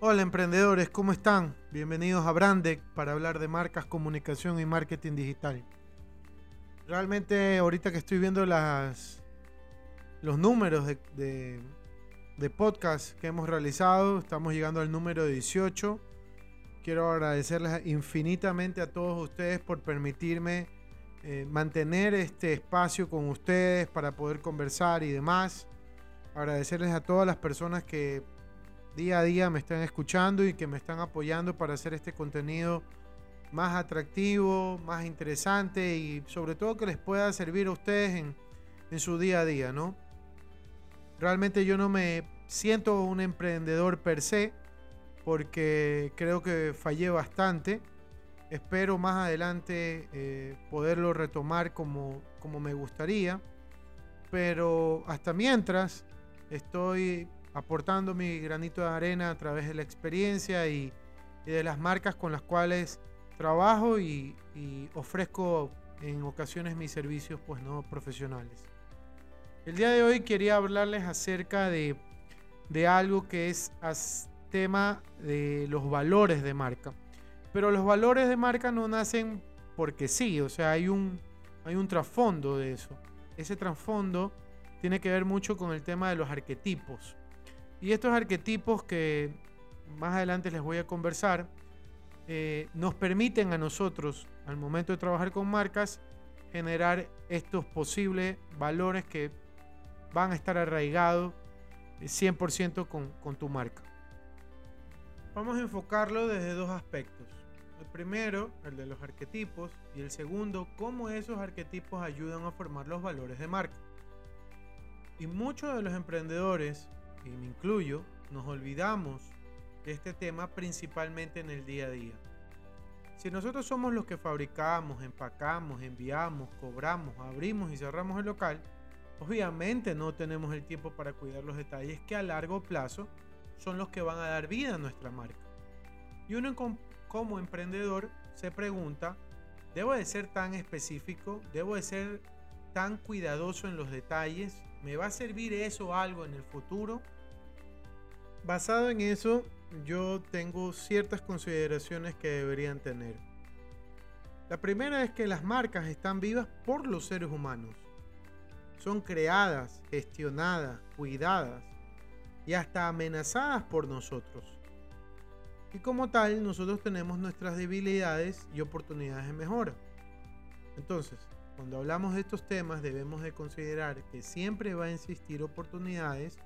Hola emprendedores, ¿cómo están? Bienvenidos a Brandec para hablar de marcas, comunicación y marketing digital. Realmente ahorita que estoy viendo las, los números de, de, podcast que hemos realizado, estamos llegando al número 18. Quiero agradecerles infinitamente a todos ustedes por permitirme eh, mantener este espacio con ustedes para poder conversar y demás. Agradecerles a todas las personas que día a día me están escuchando y que me están apoyando para hacer este contenido más atractivo, más interesante y sobre todo que les pueda servir a ustedes en, en su día a día, ¿no? Realmente yo no me siento un emprendedor per se porque creo que fallé bastante. Espero más adelante eh, poderlo retomar como, como me gustaría. Pero hasta mientras estoy aportando mi granito de arena a través de la experiencia y, de las marcas con las cuales trabajo y, ofrezco en ocasiones mis servicios pues no profesionales. El día de hoy quería hablarles acerca de, de algo que es tema de los valores de marca. Pero los valores de marca no nacen porque sí, o sea, hay un, hay un trasfondo de eso. Ese trasfondo tiene que ver mucho con el tema de los arquetipos. Y estos arquetipos que más adelante les voy a conversar, eh, nos permiten a nosotros, al momento de trabajar con marcas, generar estos posibles valores que van a estar arraigados 100% con, con tu marca. Vamos a enfocarlo desde dos aspectos. El primero, el de los arquetipos, y el segundo, cómo esos arquetipos ayudan a formar los valores de marca. Y muchos de los emprendedores y me incluyo, nos olvidamos de este tema principalmente en el día a día. Si nosotros somos los que fabricamos, empacamos, enviamos, cobramos, abrimos y cerramos el local, obviamente no tenemos el tiempo para cuidar los detalles que a largo plazo son los que van a dar vida a nuestra marca. Y uno como emprendedor se pregunta, ¿debo de ser tan específico? ¿Debo de ser tan cuidadoso en los detalles? ¿Me va a servir eso algo en el futuro? Basado en eso, yo tengo ciertas consideraciones que deberían tener. La primera es que las marcas están vivas por los seres humanos. Son creadas, gestionadas, cuidadas y hasta amenazadas por nosotros. Y como tal, nosotros tenemos nuestras debilidades y oportunidades de mejora. Entonces, cuando hablamos de estos temas debemos de considerar que siempre va a existir oportunidades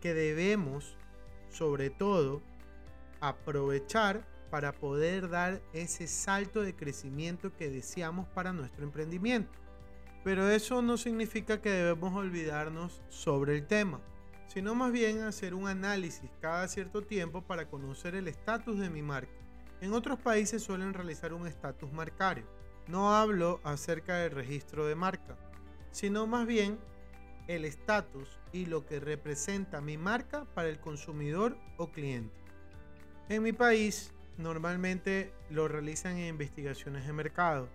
que debemos sobre todo, aprovechar para poder dar ese salto de crecimiento que deseamos para nuestro emprendimiento. Pero eso no significa que debemos olvidarnos sobre el tema, sino más bien hacer un análisis cada cierto tiempo para conocer el estatus de mi marca. En otros países suelen realizar un estatus marcario. No hablo acerca del registro de marca, sino más bien el estatus y lo que representa mi marca para el consumidor o cliente. En mi país normalmente lo realizan en investigaciones de mercado,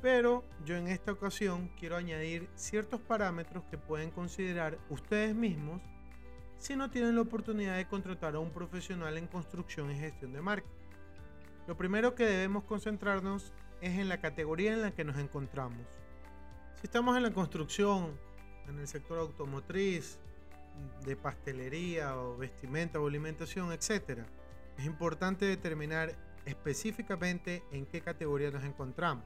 pero yo en esta ocasión quiero añadir ciertos parámetros que pueden considerar ustedes mismos si no tienen la oportunidad de contratar a un profesional en construcción y gestión de marca. Lo primero que debemos concentrarnos es en la categoría en la que nos encontramos. Si estamos en la construcción en el sector automotriz, de pastelería o vestimenta o alimentación, etc. Es importante determinar específicamente en qué categoría nos encontramos.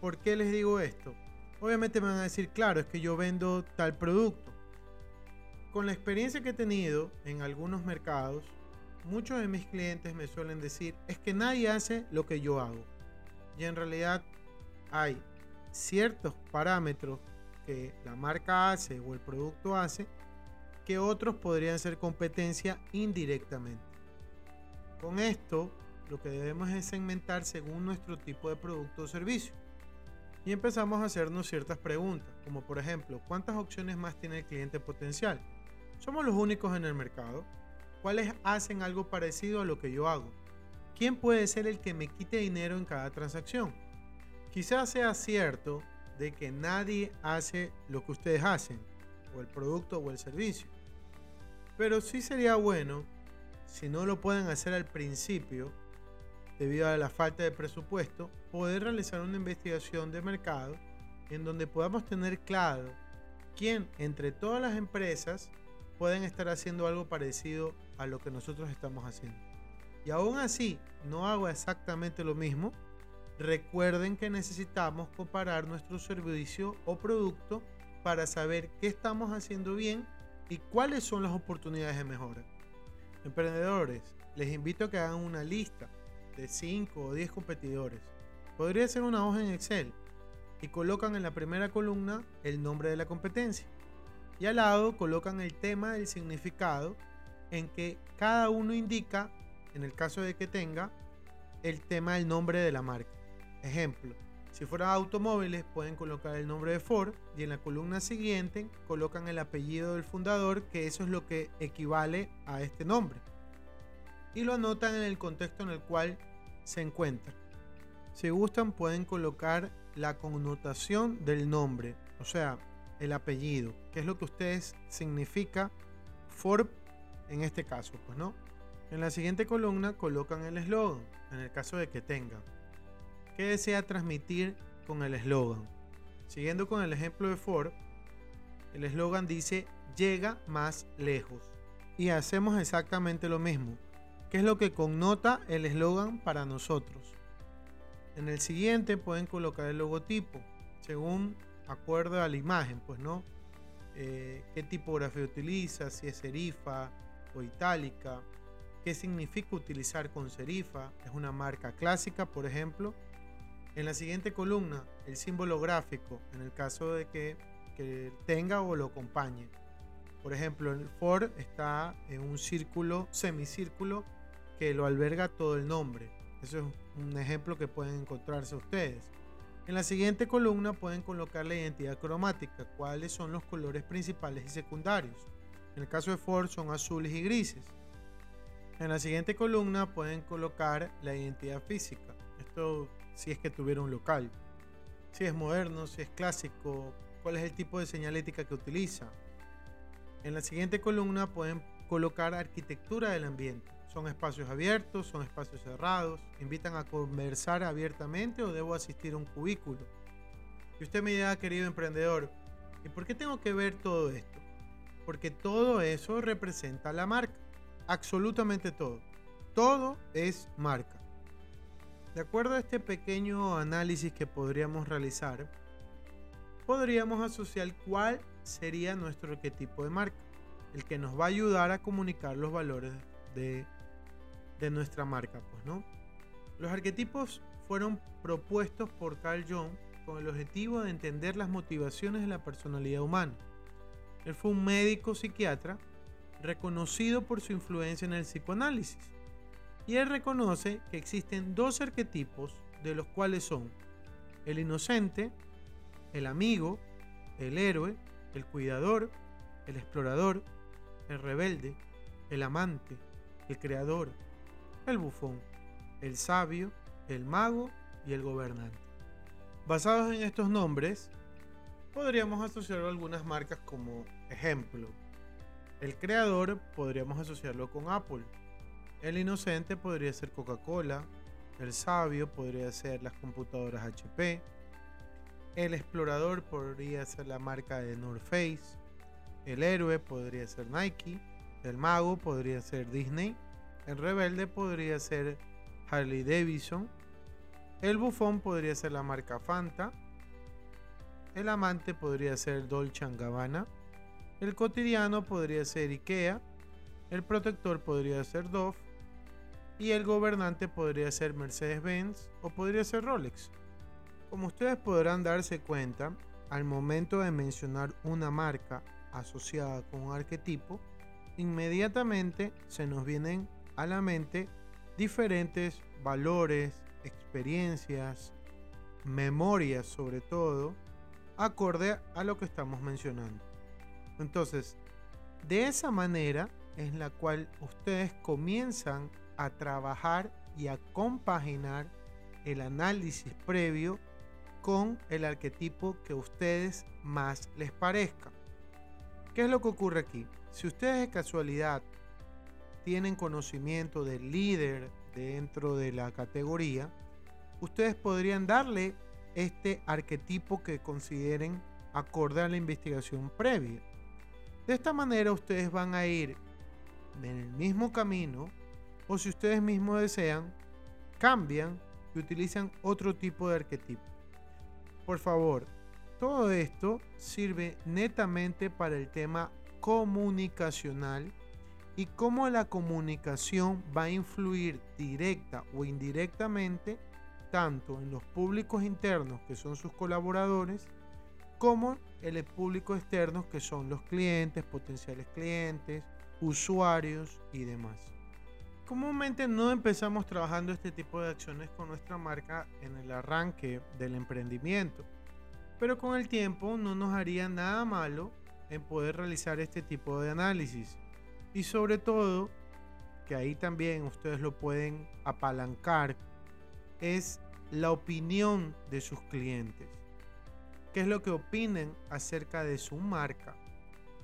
¿Por qué les digo esto? Obviamente me van a decir, claro, es que yo vendo tal producto. Con la experiencia que he tenido en algunos mercados, muchos de mis clientes me suelen decir, es que nadie hace lo que yo hago. Y en realidad hay ciertos parámetros que la marca hace o el producto hace que otros podrían ser competencia indirectamente. Con esto lo que debemos es segmentar según nuestro tipo de producto o servicio. Y empezamos a hacernos ciertas preguntas, como por ejemplo, ¿cuántas opciones más tiene el cliente potencial? ¿Somos los únicos en el mercado? ¿Cuáles hacen algo parecido a lo que yo hago? ¿Quién puede ser el que me quite dinero en cada transacción? Quizás sea cierto de que nadie hace lo que ustedes hacen, o el producto o el servicio. Pero sí sería bueno, si no lo pueden hacer al principio, debido a la falta de presupuesto, poder realizar una investigación de mercado en donde podamos tener claro quién entre todas las empresas pueden estar haciendo algo parecido a lo que nosotros estamos haciendo. Y aún así no hago exactamente lo mismo, recuerden que necesitamos comparar nuestro servicio o producto para saber qué estamos haciendo bien y cuáles son las oportunidades de mejora. Emprendedores, les invito a que hagan una lista de 5 o 10 competidores. Podría ser una hoja en Excel y colocan en la primera columna el nombre de la competencia y al lado colocan el tema del significado en que cada uno indica, en el caso de que tenga, el tema del nombre de la marca. Ejemplo, si fuera automóviles pueden colocar el nombre de Ford y en la columna siguiente colocan el apellido del fundador, que eso es lo que equivale a este nombre. Y lo anotan en el contexto en el cual se encuentra. Si gustan pueden colocar la connotación del nombre, o sea, el apellido, que es lo que ustedes significa Ford en este caso, pues no. En la siguiente columna colocan el eslogan, en el caso de que tengan. ¿Qué desea transmitir con el eslogan? Siguiendo con el ejemplo de Ford, el eslogan dice llega más lejos. Y hacemos exactamente lo mismo. ¿Qué es lo que connota el eslogan para nosotros? En el siguiente pueden colocar el logotipo, según acuerdo a la imagen, pues no. Eh, qué tipografía utiliza, si es serifa o itálica, qué significa utilizar con serifa, es una marca clásica, por ejemplo, en la siguiente columna, el símbolo gráfico, en el caso de que, tenga o lo acompañe. Por ejemplo, el Ford está en un círculo, semicírculo, que lo alberga todo el nombre. Eso es un ejemplo que pueden encontrarse ustedes. En la siguiente columna pueden colocar la identidad cromática, cuáles son los colores principales y secundarios. En el caso de Ford son azules y grises. En la siguiente columna pueden colocar la identidad física. Esto si es que tuviera un local. Si es moderno, si es clásico, cuál es el tipo de señalética que utiliza. En la siguiente columna pueden colocar arquitectura del ambiente. Son espacios abiertos, son espacios cerrados, invitan a conversar abiertamente o debo asistir a un cubículo. Y usted me dirá, querido emprendedor, ¿y por qué tengo que ver todo esto? Porque todo eso representa la marca. Absolutamente todo. Todo es marca. De acuerdo a este pequeño análisis que podríamos realizar, podríamos asociar cuál sería nuestro arquetipo de marca, el que nos va a ayudar a comunicar los valores de, nuestra marca. Pues, ¿no? Los arquetipos fueron propuestos por Carl Jung con el objetivo de entender las motivaciones de la personalidad humana. Él fue un médico psiquiatra reconocido por su influencia en el psicoanálisis y él reconoce que existen dos arquetipos de los cuales son el inocente, el amigo, el héroe, el cuidador, el explorador, el rebelde, el amante, el creador, el bufón, el sabio, el mago y el gobernante. Basados en estos nombres, podríamos asociar algunas marcas como ejemplo. El creador podríamos asociarlo con Apple, el inocente podría ser Coca-Cola, el sabio podría ser las computadoras HP, el explorador podría ser la marca de North Face, el héroe podría ser Nike, el mago podría ser Disney, el rebelde podría ser Harley Davidson, el bufón podría ser la marca Fanta, el amante podría ser Dolce Gabbana, el cotidiano podría ser IKEA, el protector podría ser Dove, y el gobernante podría ser Mercedes-Benz o podría ser Rolex. Como ustedes podrán darse cuenta, al momento de mencionar una marca asociada con un arquetipo, inmediatamente se nos vienen a la mente diferentes valores, experiencias, memorias sobre todo, acorde a lo que estamos mencionando. Entonces, de esa manera es la cual ustedes comienzan a trabajar y a compaginar el análisis previo con el arquetipo que a ustedes más les parezca. ¿Qué es lo que ocurre aquí? Si ustedes de casualidad tienen conocimiento del líder dentro de la categoría, ustedes podrían darle este arquetipo que consideren acorde a la investigación previa. De esta manera ustedes van a ir en el mismo camino o si ustedes mismos desean, cambian y utilizan otro tipo de arquetipo. Por favor, todo esto sirve netamente para el tema comunicacional y cómo la comunicación va a influir directa o indirectamente tanto en los públicos internos que son sus colaboradores como en el público externo que son los clientes, potenciales clientes, usuarios y demás. Comúnmente no empezamos trabajando este tipo de acciones con nuestra marca en el arranque del emprendimiento, pero con el tiempo no nos haría nada malo en poder realizar este tipo de análisis. Y sobre todo, que ahí también ustedes lo pueden apalancar, es la opinión de sus clientes. ¿Qué es lo que opinen acerca de su marca?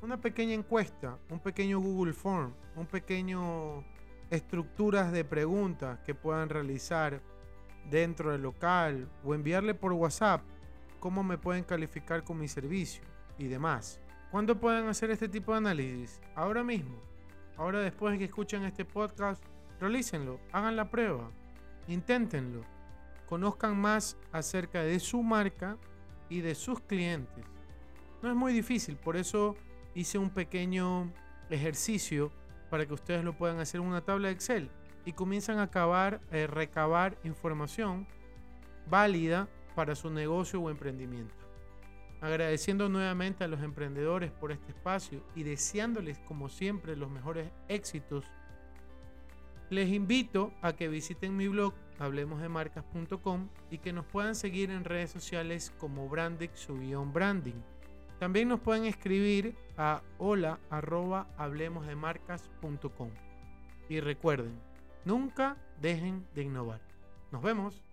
Una pequeña encuesta, un pequeño Google Form, un pequeño estructuras de preguntas que puedan realizar dentro del local o enviarle por WhatsApp cómo me pueden calificar con mi servicio y demás. ¿Cuándo pueden hacer este tipo de análisis? Ahora mismo. Ahora después de que escuchen este podcast, realícenlo, hagan la prueba, inténtenlo, conozcan más acerca de su marca y de sus clientes. No es muy difícil, por eso hice un pequeño ejercicio para que ustedes lo puedan hacer en una tabla de Excel y comienzan a acabar, eh, recabar información válida para su negocio o emprendimiento. Agradeciendo nuevamente a los emprendedores por este espacio y deseándoles como siempre los mejores éxitos, les invito a que visiten mi blog hablemosdemarcas.com y que nos puedan seguir en redes sociales como Brandex Branding también nos pueden escribir a hola arroba hablemosdemarcas.com. Y recuerden, nunca dejen de innovar. Nos vemos.